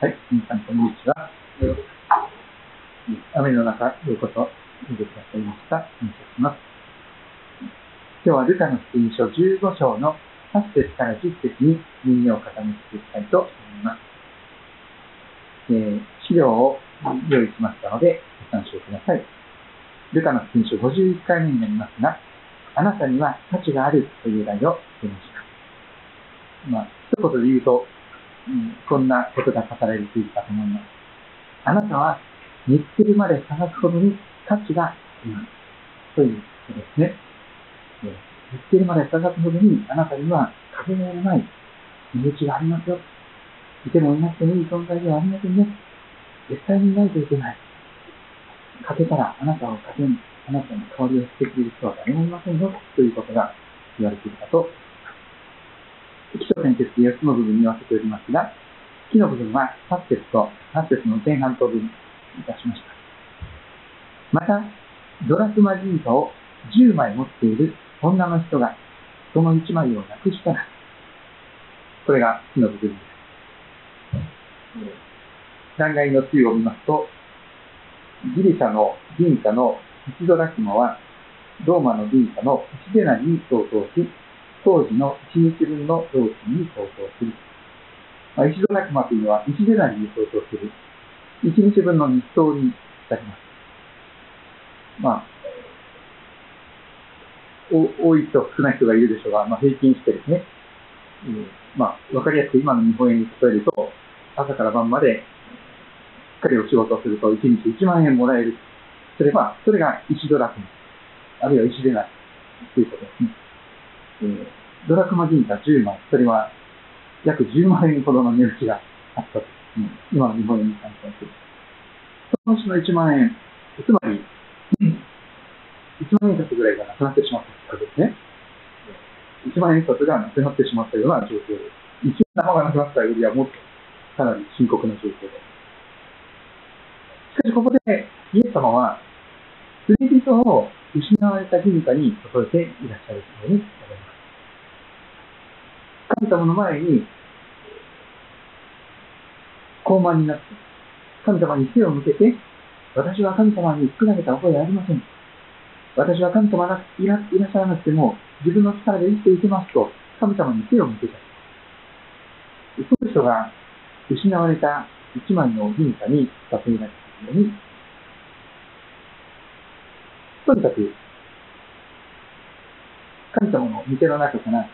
はい、皆さん、こんにちは。雨の中、ようこそ、見てくださいました。感謝します。今日はルカの福音書15章の8節から10節に耳を傾けていきたいと思います。えー、資料を用意しましたので、ご参照ください。ルカの福音書51回目になりますが、あなたには価値があるという題をつけました。まあ、一言で言うと、うん、こんなことが語られているかと思います。あなたは見つけるまで探すほどに価値があります。ということですね。見つけるまで探すほどにあなたには壁のない身内がありますよ。いてもいなくてもいい存在ではありませんね。絶対にいないといけない。かけたらあなたを風に、あなたの香りをしてくれる人は誰もいませんよ。ということが言われているかと基礎点結で4つの部分に分けておりますが、木の部分は8節と8節の前半と分いたしました。また、ドラクマ銀貨を10枚持っている女の人がその1枚をなくしたら、これが木の部分です。断崖のつゆを見ますと、ギリシャの銀貨の1ドラクマは、ローマの銀貨の1デナに相当し、当時の1日分の料金に相当する。まあ、1ドラクマというのは1デナリに相当する。1日分の日当になります。まあ、多い人、少ない人がいるでしょうが、まあ、平均してですね、えー、まあ、わかりやすく今の日本円に例えると、朝から晩までしっかりお仕事をすると1日1万円もらえる。すれば、それが1ドラクマ、あるいは1デナリということですね。えー、ドラクマ銀貨10枚、それは約10万円ほどの値打ちがあったと、今の日本円に換算する。そのうちの1万円、つまり、1万円札ぐらいがなくなってしまったわけですね。1万円札がなくなってしまったような状況です。1円玉がなくなったよりはもっとかなり深刻な状況です。しかしここでイエス様は、釣り人を失われた銀貨に例えていらっしゃるように神様の前に、高慢になって、神様に手を向けて、私は神様に作られた覚えありません。私は神様がいらいらっしゃらなくても、自分の力で生きていけますと、神様に手を向けた。その人が失われた一枚の銀貨に例えられたように、とにかく、神様の御手の中から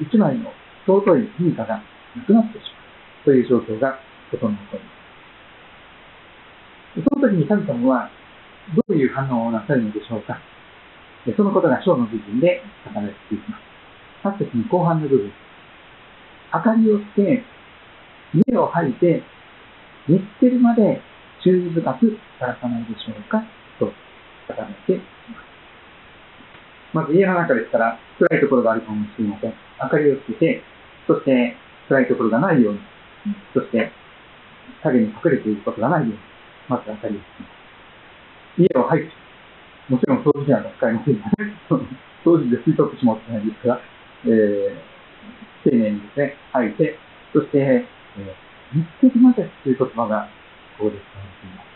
一枚の尊い銀貨がなくなってしまうという状況が整うとその時に神様はどういう反応をなさるのでしょうかそのことが章の部分で語られていきます。8節に後半の部分。明かりをつけ、目を吐いて、見つけるまで注意深くさらさないでしょうかと語られています。まず家の中ですから、暗いところがあるかもしれません。明かりをつけて、そして暗いところがないように、そして影に隠れていることがないように、まず明かりをつけます。家を入って、もちろん掃除機なんか使いませんが、掃除で吸い取ってしまってないですが、えー、丁寧にですね、吐いて、そして、えー、見つけるまでという言葉がここで使われています。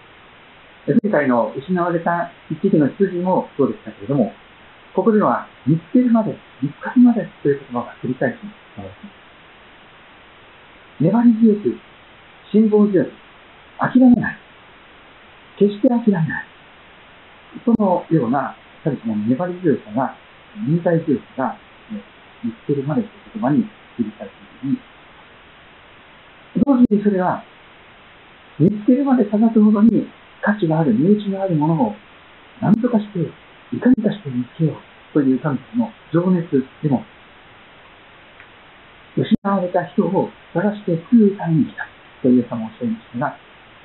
前回の失われた一匹の羊もそうでしたけれども、ここでは見つけるまで、見つかるまでという言葉が繰り返し使われています。粘り強く、辛抱強く、諦めない。決して諦めない。そのような、神様の粘り強さが、忍耐強さが、見つけるまでという言葉に繰り返している。同時にそれは、見つけるまで探すほどに価値がある、値打ちがあるものを何とかしていかにかして見つけようという神様の情熱でも、失われた人を探して救うために来たという様をおっしゃいましたが、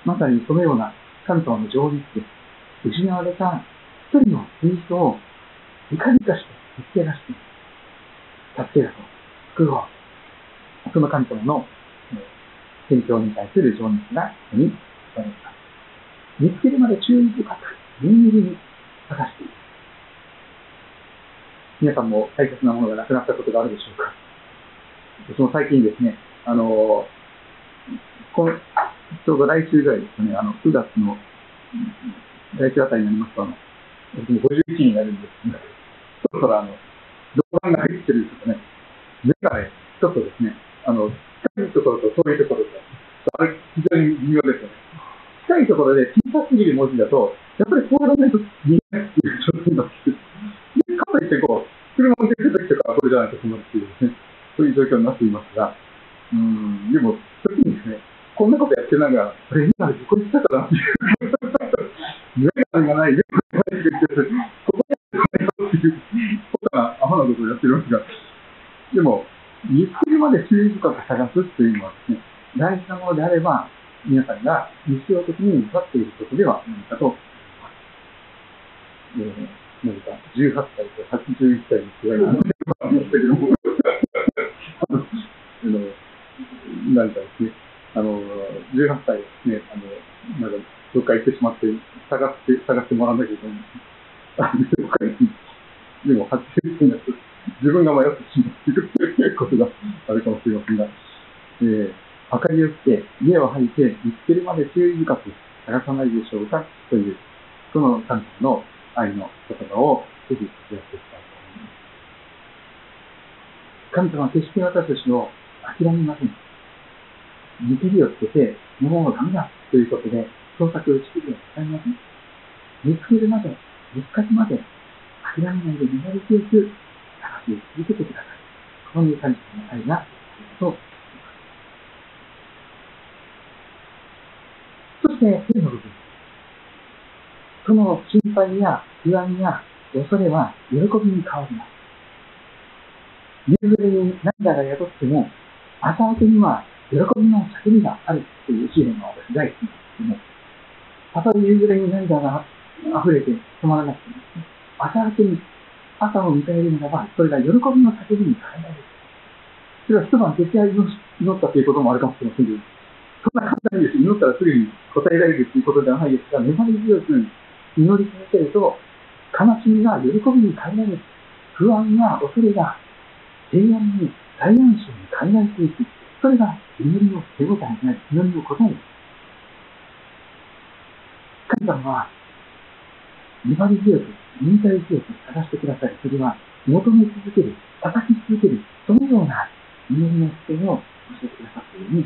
まさにそのような神様の情熱で。失われた一人のキリストをいかにかして見つけ出して、助け出そう、救おう。その神様の宣教に対する情熱がここに書かれます。見つけるまで注意深く、念入りに探している。皆さんも大切なものがなくなったことがあるでしょうか？私も最近ですね、あの、このちょうど来週ぐらいですかね、あの、9月の、来週あたりになりますと、あの、51になるんですけど、そろそろあの、動画が入ってるとかね、目がね、ちょっとですね、あの、近いところと遠いところと、あれ、非常に微妙ですよね。近いところで小さすぎる文字だと、やっぱりこうやらないと見えないっていう状況になってくる。で、かといってこう、車運転するときとかはこれじゃないと困るっていうね、そういう状況になっていますが、うん、でも、時にですね、こんなことやってながら、これ今事故したかなっていう、目がない、目がないって言って、ここにあるっていうことがアホなことをやってるわけが、でも、見つけるまで注意深く探すっていうのはですね、大事なものであれば、皆さんが日常的に向かっていることではないかと思います。えー、何か18歳と81歳の違いがあったけども、あの、何かですね、あの、18歳ですね、あの、なんか、どっか行ってしまって、探して、探してもらわなきゃいけない。あの、どっかに、でも81歳になって自分が迷ってしまっているということがあるかもしれませんが、えー、明かりをつけ、家を吐いて、見つけるまで注意深く探さないでしょうかという、その神様の愛のをぜひやっていきたいと思います。神様は決して私たちを諦めません。見切りをつけて、もうダメだということで、捜索を打ち切るを使いません。見つけるまで、見つかるまで、諦めないで粘り強く探し続けてください。こういう神様の愛があるとそして、次の部分。その心配や不安や恐れは喜びに変わります。夕暮れに涙が宿っても、朝明けには喜びの叫びがあるというシーンが私大好きなんですけども、たとえ夕暮れに涙が溢れて止まらなくても、朝明けに朝を迎えるならば、それが喜びの叫びに変えられる。それは一晩徹夜祈ったということもあるかもしれませんけど、そんな簡単にです。祈ったらすぐに答えられるということではないですが、粘り強く祈り続けると、悲しみが喜びに変えられ。不安や恐れが平安に、大安心に変えられていく。それが祈りの手応えになり、祈りの答えです。神様は、粘り強く、忍耐強く探してください。それは、求め続ける、叩き続ける、そのような祈りの姿勢を教えてくださっているように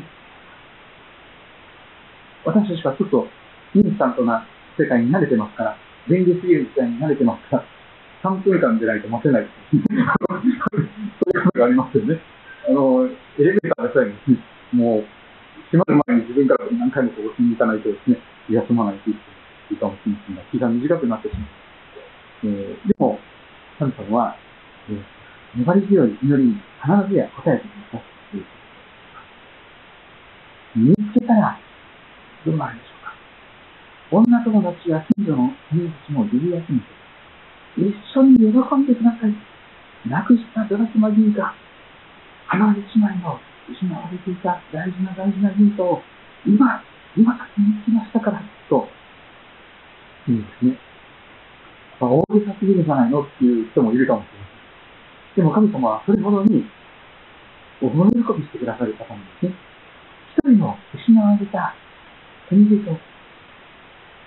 私たちはちょっとインスタントな世界に慣れてますから、便利すぎる時代に慣れてますから、3分間でないと待てない。そういうことがありますよね。あの、エレベーターでさえも、もう、閉まる前に自分から何回もこうしに行かないとですね、休まないといいかもしれませんが、気が短くなってしまう。えー、でも、神様は、えー、粘り強い祈りに必ずや答えてください。見つけたらどうなるでしょう。女友達や近所の友達もビビ休めて、一緒に喜んでください。亡くしたドラスマ銀貨、花で姉妹の失われていた大事な大事な銀貨を、今、今先に来ましたから、と、いいですね。まあ、大げさすぎるじゃないのっていう人もいるかもしれません。でも神様はそれほどに、大喜びしてくださる方なんですね。一人の失われた国人、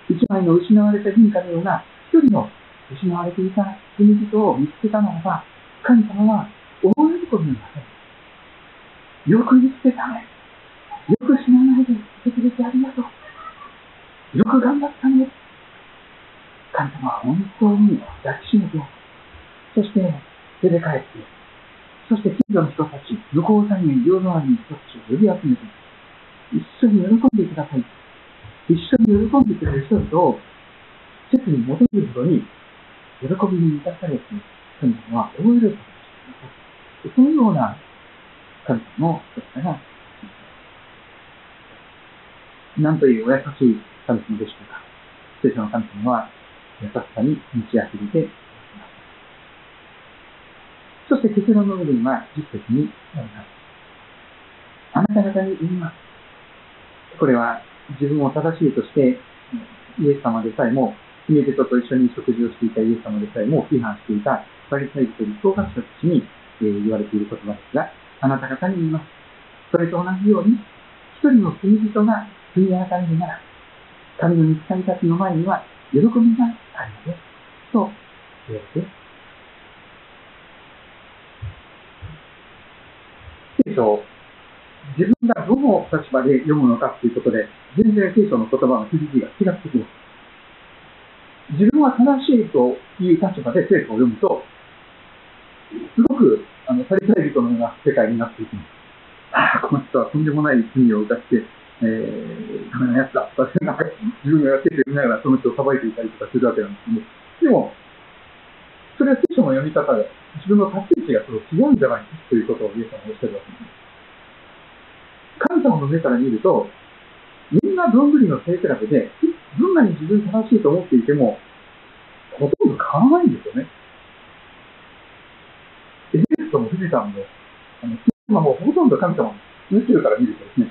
一枚の失われた銀貨のような一人の失われていた国人を見つけたならば、神様は大喜びになさい。よく見つけたね。よく死なないで来てくれてありがとう。よく頑張ったね。神様は本当に抱きしめて、そして出て帰って、そして近所の人たち、向こう山園、両側に人たちを呼び集めて、一緒に喜んでください。一緒に喜んでくれる人々を、切に求めるほどに、喜びに満たされて、神様は大喜びしてください。そのような神様の姿が、なんというお優しい神様でしょうか。聖書の神様は、優しさに満ち溢れています。そして結論の部分は実説になります。あなた方に言います。これは自分を正しいとして、イエス様でさえも、姫人と一緒に食事をしていたイエス様でさえも批判していたパリサイ人総学者たちに、えー、言われている言葉ですが、あなた方に言います。それと同じように、一人の罪人が罪悔い改めるなら、神の見つかりたちの前には喜びがあるのです。と言われて、聖書を自分がどの立場で読むのかということで、全然聖書の言葉の響きが違ってきます。自分は正しいという立場で聖書を読むと、すごくあの、されたい人のような世界になっていきます。ああ、この人はとんでもない罪を犯して、えー、ダメなやつだとか、なんか自分がやってて見ながらその人を裁いていたりとかするわけなんですけど、でも、それは聖書の読み方で、自分の立ち位置がそれ違うんじゃないかということをイエス様はおっしゃるわけです。神様の目から見ると、みんなどんぐりの背比べで、どんなに自分正しいと思っていても、ほとんど変わらないんですよね。エベレストも富士山も、あの、今もほとんど神様の宇宙から見るとですね、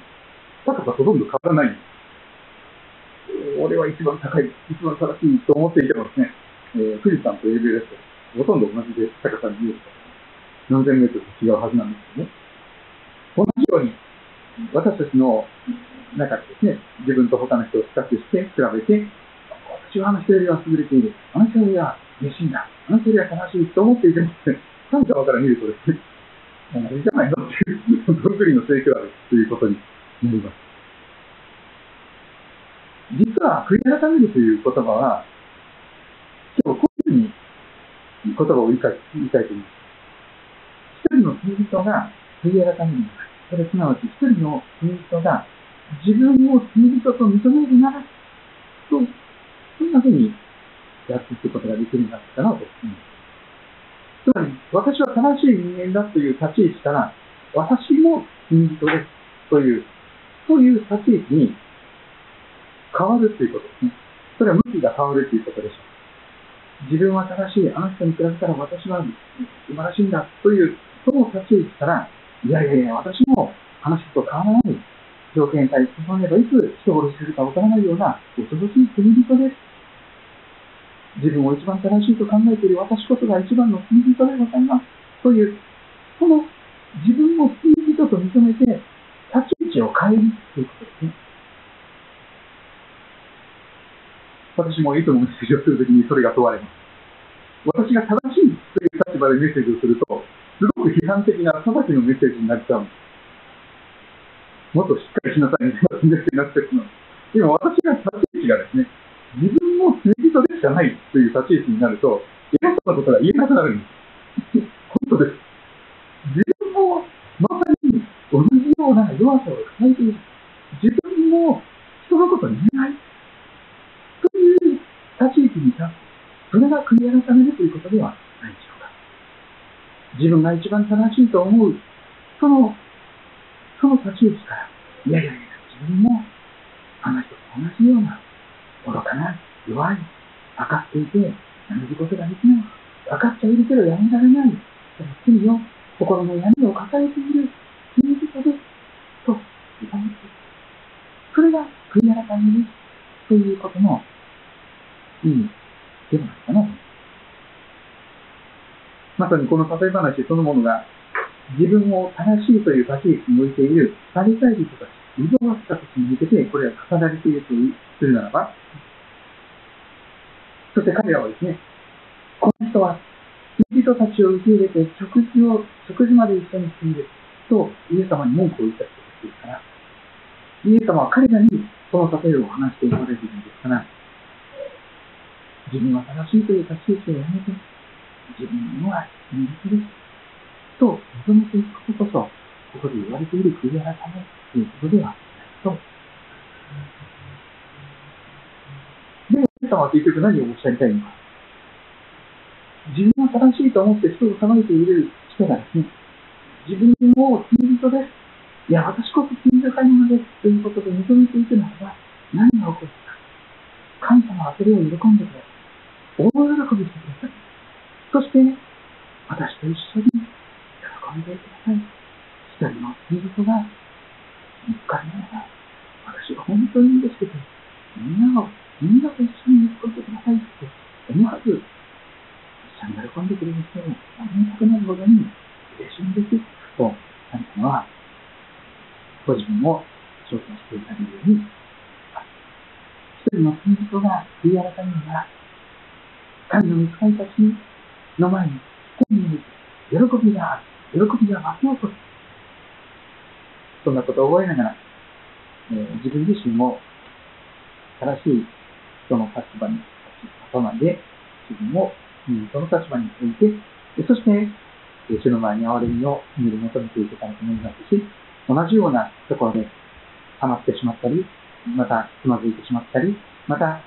高さほとんど変わらないんです。俺は一番高い、一番正しいと思っていてもですね、えー、富士山とエベレスト、ほとんど同じで高さに見える何千メートルと違うはずなんですよね。同じように、私たちの中でですね、自分と他の人を比較して比べて、私はあの人よりは優れている。あの人よりは嬉しいんだ。あの人よりは悲しいと思っていても、神様から見るとですね、いいじゃないのっていう、どんぐりの成果だということになります。実は、悔い改めるという言葉は、今日こういうふうに言葉を言いたい言いたいと思います。一人の罪人が悔い改めるのか。それすなわち一人の罪人が自分を罪人と認めるなら、と、そんなふうにやっていくことができるんだったらと思います。つまり、私は正しい人間だという立ち位置から、私も罪人ですという、そういう立ち位置に変わるということですね。それは向きが変わるということでしょう。自分は正しい、あの人に比べたら私は素晴らしいんだという、その立ち位置から、いやいやいや、私も話と変わらない条件に対して進めばいつ人殺しするかわからないような恐ろしい罪人です。自分を一番正しいと考えている私こそが一番の罪人でございます。という、この自分を罪人と認めて、立ち位置を変えるということですね。私もいつもメッセージをするときにそれが問われます。私が正しいという立場でメッセージをすると、すごく批判的な裁きのメッセージになっちゃう。もっとしっかりしなさいみたいなメッセージになってしまう。今私が立ち位置がですね、自分も罪人でしかないという立ち位置になると、偉そうなことが言えなくなるんです。本当です。自分もまさに同じような弱さを抱えている。自分も人のこと言えない。という立ち位置に立つ。それが悔い改めるということではない。自分が一番正しいと思う、その、その立ち位置から、いやいやいや、自分もあの人と同じような愚かな、弱い、分かっていて、やめることができない。分かっているけどやめられない。罪を、心の闇を抱えている罪人です。と、言われている。それが悔い改めです。ということの意味ではないかな。まさにこの例え話そのものが自分を正しいという立ち位置に置いているパリサイ人たち、異常が来た時に向けてこれが語られているとするならば、そして彼らはですね、この人は人たちを受け入れて食事を、食事まで一緒にしているとイエス様に文句を言った人たちですから、イエス様は彼らにその例えを話しておられるんですから、自分は正しいという立ち位置をやめて、自分のは人ですと認めていくことこそ、ここで言われている悔い改めということではないと神様は結局何をおっしゃりたいのか。自分は正しいと思って人を裁いている人がですね、自分を罪人です。いや、私こそ罪深いものです。ということで認めていくならば、何が起こるか。神様はそれを喜んでくれ。大喜びしてください。そして、私と一緒に喜んでください。一人の罪人が見つかるなら、私は本当に嬉しくて、みんなをみんなと一緒に喜んでくださいって思わず、一緒に喜んでくれる人をありがたくなるほどに嬉しいんです。と、神様はご自分を紹介していただくように一人の罪人が悔い改めるなら、神の御使いたちの前に、天に喜びがある。喜びが湧き起こる。そんなことを覚えながら、えー、自分自身も正しい人の立場に立たないで、自分も人の立場に置いて、そして、主の前に憐れみを祈り求めていけたらと思いますし、同じようなところで溜まってしまったり、またつまずいてしまったり、また、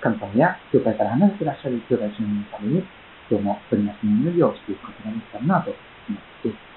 神様や教会から離れていらっしゃる教会主任のために、今日も取りなしの祈りをしていくことができたらなと思っています。